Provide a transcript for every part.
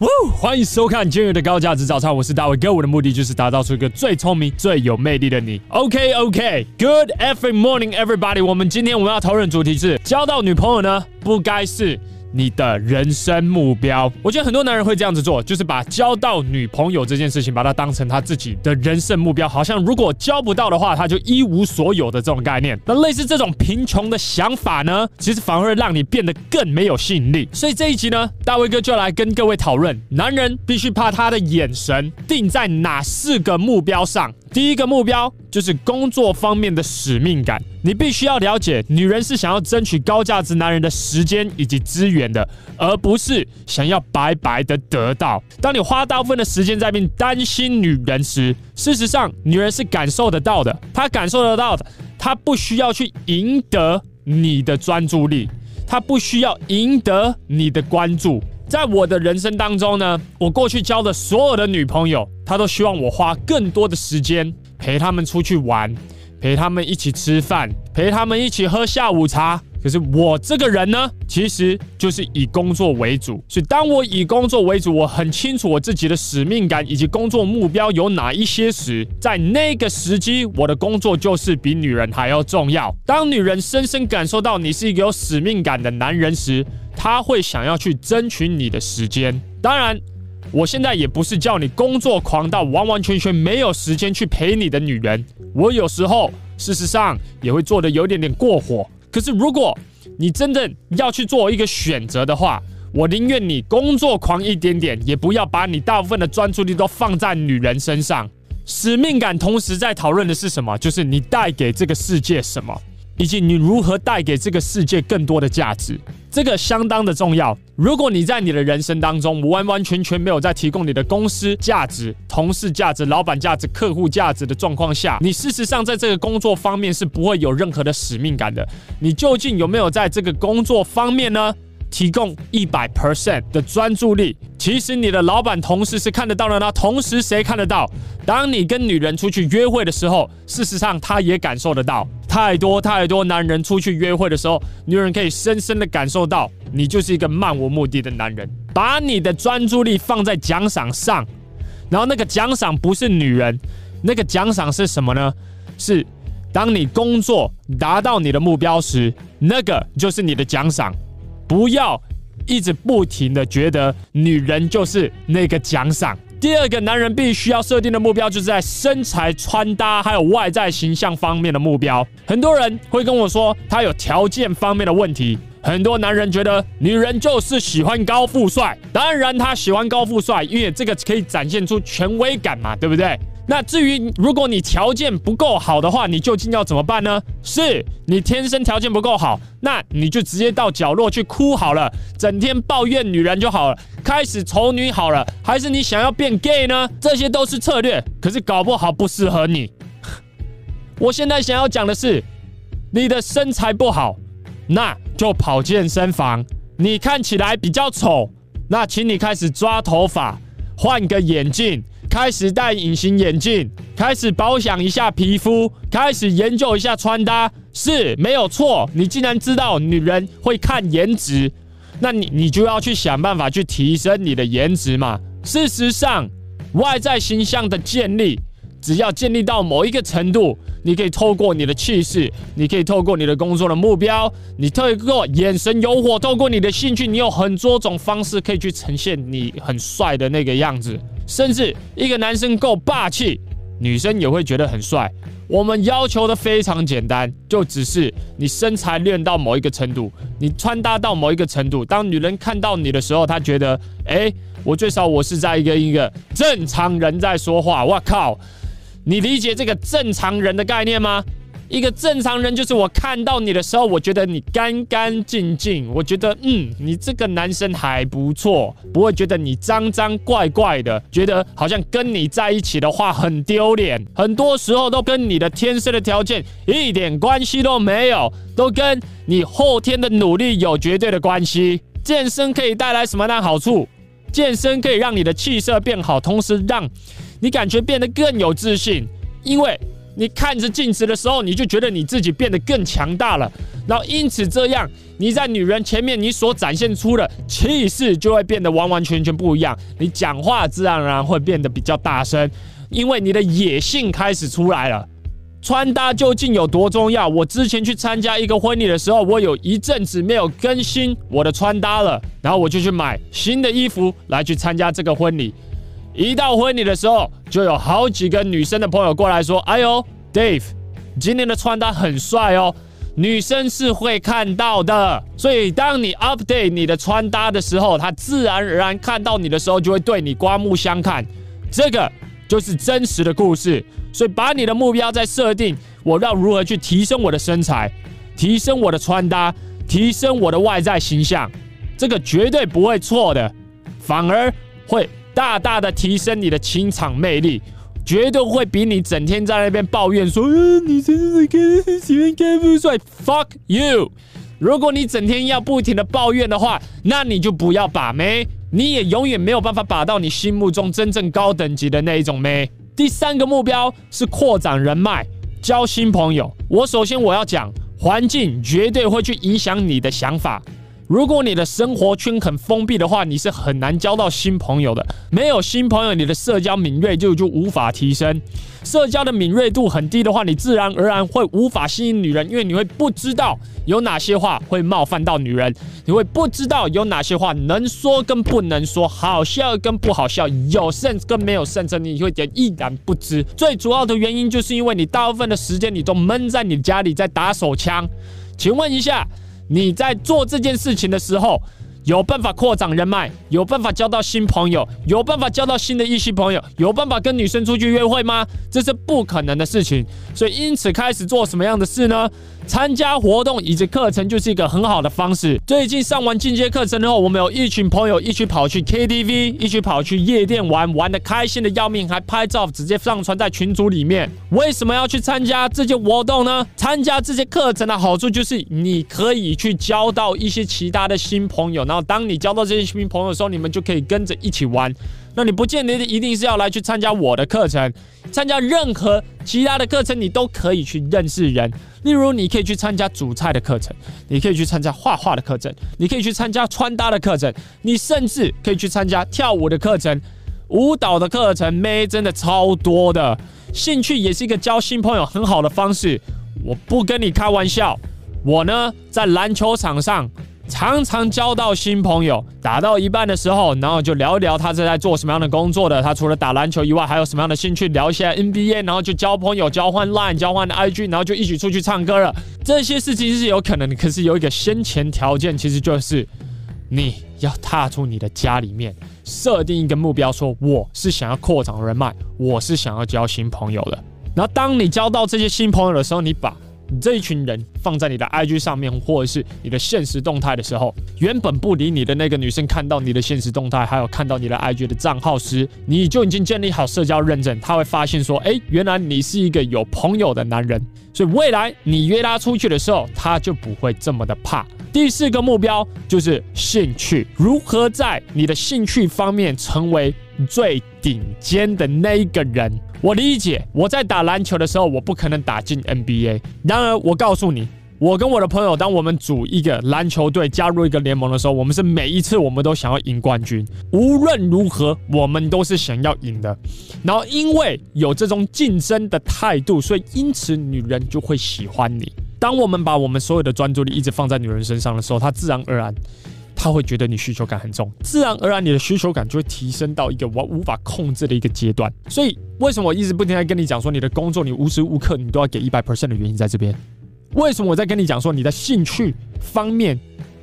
哇，欢迎收看今日的高价值早餐，我是大卫哥，我的目的就是打造出一个最聪明、最有魅力的你。OK OK，Good every morning everybody，我们今天我们要讨论主题是交到女朋友呢，不该是。你的人生目标，我觉得很多男人会这样子做，就是把交到女朋友这件事情，把它当成他自己的人生目标，好像如果交不到的话，他就一无所有的这种概念。那类似这种贫穷的想法呢，其实反而会让你变得更没有吸引力。所以这一集呢，大卫哥就来跟各位讨论，男人必须把他的眼神定在哪四个目标上。第一个目标就是工作方面的使命感，你必须要了解，女人是想要争取高价值男人的时间以及资源的，而不是想要白白的得到。当你花大部分的时间在并担心女人时，事实上，女人是感受得到的，她感受得到的，她不需要去赢得你的专注力，她不需要赢得你的关注。在我的人生当中呢，我过去交的所有的女朋友，他都希望我花更多的时间陪他们出去玩，陪他们一起吃饭，陪他们一起喝下午茶。可是我这个人呢，其实就是以工作为主。所以当我以工作为主，我很清楚我自己的使命感以及工作目标有哪一些时，在那个时机，我的工作就是比女人还要重要。当女人深深感受到你是一个有使命感的男人时，她会想要去争取你的时间。当然，我现在也不是叫你工作狂到完完全全没有时间去陪你的女人。我有时候，事实上也会做得有点点过火。可是，如果你真的要去做一个选择的话，我宁愿你工作狂一点点，也不要把你大部分的专注力都放在女人身上。使命感同时在讨论的是什么？就是你带给这个世界什么。以及你如何带给这个世界更多的价值，这个相当的重要。如果你在你的人生当中完完全全没有在提供你的公司价值、同事价值、老板价值、客户价值的状况下，你事实上在这个工作方面是不会有任何的使命感的。你究竟有没有在这个工作方面呢？提供一百 percent 的专注力，其实你的老板同事是看得到的呢。同时，谁看得到？当你跟女人出去约会的时候，事实上他也感受得到。太多太多男人出去约会的时候，女人可以深深的感受到，你就是一个漫无目的的男人。把你的专注力放在奖赏上，然后那个奖赏不是女人，那个奖赏是什么呢？是当你工作达到你的目标时，那个就是你的奖赏。不要一直不停的觉得女人就是那个奖赏。第二个，男人必须要设定的目标，就是在身材、穿搭还有外在形象方面的目标。很多人会跟我说，他有条件方面的问题。很多男人觉得女人就是喜欢高富帅，当然他喜欢高富帅，因为这个可以展现出权威感嘛，对不对？那至于如果你条件不够好的话，你究竟要怎么办呢？是你天生条件不够好，那你就直接到角落去哭好了，整天抱怨女人就好了，开始丑女好了，还是你想要变 gay 呢？这些都是策略，可是搞不好不适合你。我现在想要讲的是，你的身材不好，那就跑健身房；你看起来比较丑，那请你开始抓头发，换个眼镜。开始戴隐形眼镜，开始保养一下皮肤，开始研究一下穿搭，是没有错。你既然知道女人会看颜值，那你你就要去想办法去提升你的颜值嘛。事实上，外在形象的建立，只要建立到某一个程度，你可以透过你的气势，你可以透过你的工作的目标，你透过眼神诱惑，透过你的兴趣，你有很多种方式可以去呈现你很帅的那个样子。甚至一个男生够霸气，女生也会觉得很帅。我们要求的非常简单，就只是你身材练到某一个程度，你穿搭到某一个程度。当女人看到你的时候，她觉得，哎，我最少我是在一个一个正常人在说话。我靠！你理解这个正常人的概念吗？一个正常人就是我看到你的时候，我觉得你干干净净，我觉得嗯，你这个男生还不错，不会觉得你脏脏怪怪的，觉得好像跟你在一起的话很丢脸。很多时候都跟你的天生的条件一点关系都没有，都跟你后天的努力有绝对的关系。健身可以带来什么样好处？健身可以让你的气色变好，同时让你感觉变得更有自信，因为你看着镜子的时候，你就觉得你自己变得更强大了。然后因此这样，你在女人前面你所展现出的气势就会变得完完全全不一样，你讲话自然而然会变得比较大声，因为你的野性开始出来了。穿搭究竟有多重要？我之前去参加一个婚礼的时候，我有一阵子没有更新我的穿搭了，然后我就去买新的衣服来去参加这个婚礼。一到婚礼的时候，就有好几个女生的朋友过来说：“哎呦，Dave，今天的穿搭很帅哦。”女生是会看到的，所以当你 update 你的穿搭的时候，她自然而然看到你的时候，就会对你刮目相看。这个就是真实的故事。所以把你的目标再设定，我要如何去提升我的身材，提升我的穿搭，提升我的外在形象，这个绝对不会错的，反而会大大的提升你的情场魅力，绝对会比你整天在那边抱怨说，嗯，你真是看喜欢看不帅，fuck you。如果你整天要不停的抱怨的话，那你就不要把妹，你也永远没有办法把到你心目中真正高等级的那一种妹。第三个目标是扩展人脉，交新朋友。我首先我要讲，环境绝对会去影响你的想法。如果你的生活圈很封闭的话，你是很难交到新朋友的。没有新朋友，你的社交敏锐度就无法提升。社交的敏锐度很低的话，你自然而然会无法吸引女人，因为你会不知道有哪些话会冒犯到女人，你会不知道有哪些话能说跟不能说，好笑跟不好笑，有 sense 跟没有 sense，你会点一然不知。最主要的原因就是因为你大部分的时间你都闷在你家里在打手枪。请问一下。你在做这件事情的时候，有办法扩展人脉，有办法交到新朋友，有办法交到新的异性朋友，有办法跟女生出去约会吗？这是不可能的事情。所以，因此开始做什么样的事呢？参加活动以及课程就是一个很好的方式。最近上完进阶课程之后，我们有一群朋友一起跑去 KTV，一起跑去夜店玩，玩得开心的要命，还拍照直接上传在群组里面。为什么要去参加这些活动呢？参加这些课程的好处就是你可以去交到一些其他的新朋友，然后当你交到这些新朋友的时候，你们就可以跟着一起玩。那你不见得一定是要来去参加我的课程，参加任何其他的课程，你都可以去认识人。例如，你可以去参加煮菜的课程，你可以去参加画画的课程，你可以去参加穿搭的课程，你甚至可以去参加跳舞的课程、舞蹈的课程，妹真的超多的。兴趣也是一个交新朋友很好的方式。我不跟你开玩笑，我呢在篮球场上。常常交到新朋友，打到一半的时候，然后就聊一聊他是在做什么样的工作的。他除了打篮球以外，还有什么样的兴趣？聊一下 NBA，然后就交朋友，交换 Line，交换 IG，然后就一起出去唱歌了。这些事情是有可能的，可是有一个先前条件，其实就是你要踏出你的家里面，设定一个目标，说我是想要扩展人脉，我是想要交新朋友的。然后当你交到这些新朋友的时候，你把。这一群人放在你的 IG 上面，或者是你的现实动态的时候，原本不理你的那个女生看到你的现实动态，还有看到你的 IG 的账号时，你就已经建立好社交认证，她会发现说，哎，原来你是一个有朋友的男人，所以未来你约她出去的时候，她就不会这么的怕。第四个目标就是兴趣，如何在你的兴趣方面成为最顶尖的那一个人？我理解，我在打篮球的时候，我不可能打进 NBA。然而，我告诉你，我跟我的朋友，当我们组一个篮球队，加入一个联盟的时候，我们是每一次我们都想要赢冠军。无论如何，我们都是想要赢的。然后，因为有这种竞争的态度，所以因此女人就会喜欢你。当我们把我们所有的专注力一直放在女人身上的时候，她自然而然。她会觉得你需求感很重，自然而然你的需求感就会提升到一个我无法控制的一个阶段。所以，为什么我一直不停地跟你讲说，你的工作你无时无刻你都要给一百 percent 的原因在这边？为什么我在跟你讲说，你的兴趣方面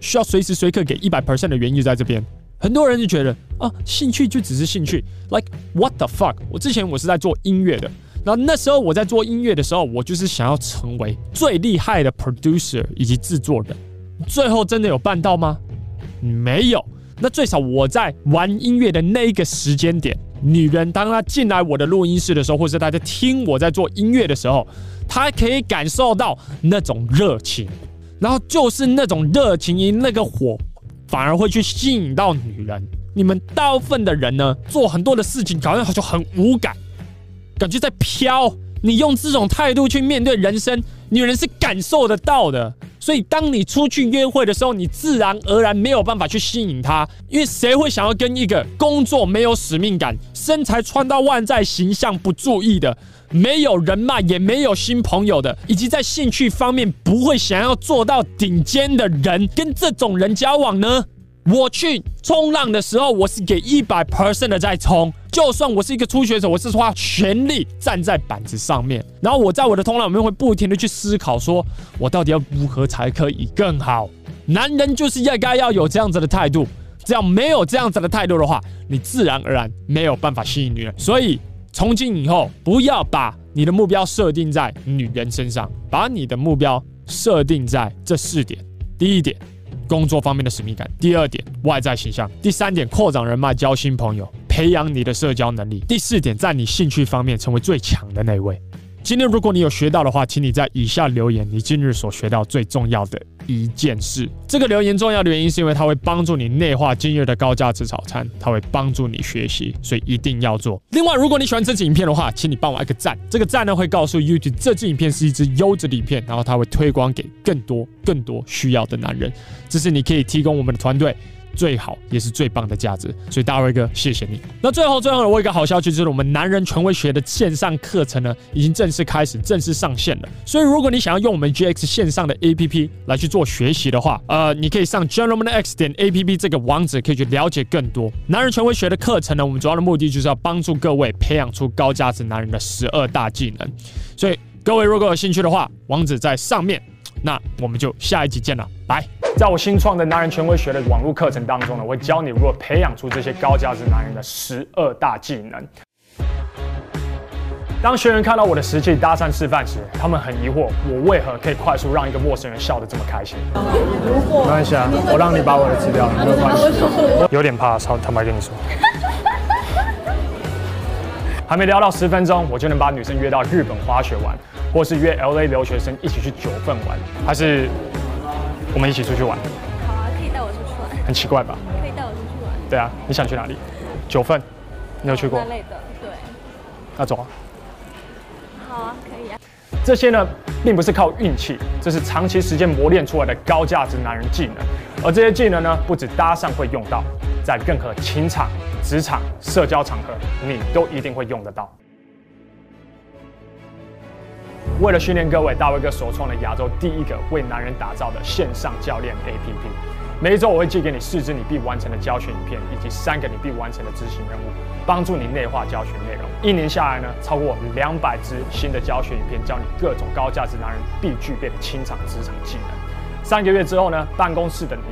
需要随时随刻给一百 percent 的原因在这边？很多人就觉得啊，兴趣就只是兴趣，like what the fuck？我之前我是在做音乐的，然后那时候我在做音乐的时候，我就是想要成为最厉害的 producer 以及制作人，最后真的有办到吗？没有，那最少我在玩音乐的那一个时间点，女人当她进来我的录音室的时候，或者大家听我在做音乐的时候，她可以感受到那种热情，然后就是那种热情，因那个火反而会去吸引到女人。你们大部分的人呢，做很多的事情，好像就很无感，感觉在飘。你用这种态度去面对人生，女人是感受得到的。所以当你出去约会的时候，你自然而然没有办法去吸引她，因为谁会想要跟一个工作没有使命感、身材穿到外在形象不注意的、没有人脉也没有新朋友的，以及在兴趣方面不会想要做到顶尖的人，跟这种人交往呢？我去冲浪的时候，我是给一百 percent 的在冲。就算我是一个初学者，我是花全力站在板子上面，然后我在我的冲浪里面会不停的去思考，说我到底要如何才可以更好。男人就是应该要有这样子的态度，只要没有这样子的态度的话，你自然而然没有办法吸引女人。所以从今以后，不要把你的目标设定在女人身上，把你的目标设定在这四点。第一点。工作方面的使命感。第二点，外在形象。第三点，扩展人脉，交新朋友，培养你的社交能力。第四点，在你兴趣方面成为最强的那位。今天如果你有学到的话，请你在以下留言你今日所学到最重要的一件事。这个留言重要的原因是因为它会帮助你内化今日的高价值早餐，它会帮助你学习，所以一定要做。另外，如果你喜欢这支影片的话，请你帮我一个赞。这个赞呢会告诉 YouTube 这支影片是一支优质的影片，然后它会推广给更多更多需要的男人。这是你可以提供我们的团队。最好也是最棒的价值，所以大卫哥，谢谢你。那最后最后，我有一个好消息，就是我们男人权威学的线上课程呢，已经正式开始，正式上线了。所以如果你想要用我们 GX 线上的 APP 来去做学习的话，呃，你可以上 gentlemanx 点 APP 这个网址，可以去了解更多男人权威学的课程呢。我们主要的目的就是要帮助各位培养出高价值男人的十二大技能。所以各位如果有兴趣的话，网址在上面。那我们就下一集见了，拜。在我新创的男人权威学的网络课程当中呢，我会教你如何培养出这些高价值男人的十二大技能。当学员看到我的实际搭讪示范时，他们很疑惑，我为何可以快速让一个陌生人笑得这么开心？没关系啊，我让你把我的资料，没有关系。有点怕，超坦白跟你说。还没聊到十分钟，我就能把女生约到日本滑雪玩。或是约 LA 留学生一起去九份玩，还是我们一起出去玩？好啊，可以带我出去玩。很奇怪吧？可以带我出去玩。对啊，你想去哪里？九份，你有去过？那类的，对。那走啊。好啊，可以啊。这些呢，并不是靠运气，这是长期时间磨练出来的高价值男人技能。而这些技能呢，不止搭讪会用到，在任何情场、职场、社交场合，你都一定会用得到。为了训练各位，大卫哥首创了亚洲第一个为男人打造的线上教练 APP。每一周我会寄给你四支你必完成的教学影片，以及三个你必完成的执行任务，帮助你内化教学内容。一年下来呢，超过两百支新的教学影片，教你各种高价值男人必具备的清场职场技能。三个月之后呢，办公室的你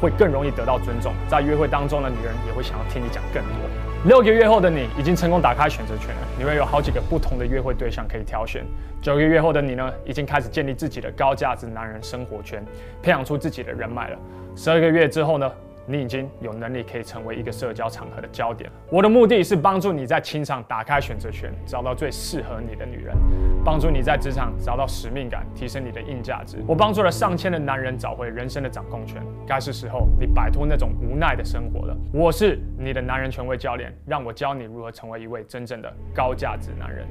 会更容易得到尊重，在约会当中的女人也会想要听你讲更多。六个月后的你已经成功打开选择权了，你会有好几个不同的约会对象可以挑选。九个月后的你呢，已经开始建立自己的高价值男人生活圈，培养出自己的人脉了。十二个月之后呢，你已经有能力可以成为一个社交场合的焦点。我的目的是帮助你在情场打开选择权，找到最适合你的女人；帮助你在职场找到使命感，提升你的硬价值。我帮助了上千的男人找回人生的掌控权。该是时候你摆脱那种无奈的生活了。我是你的男人权威教练，让我教你如何成为一位真正的高价值男人。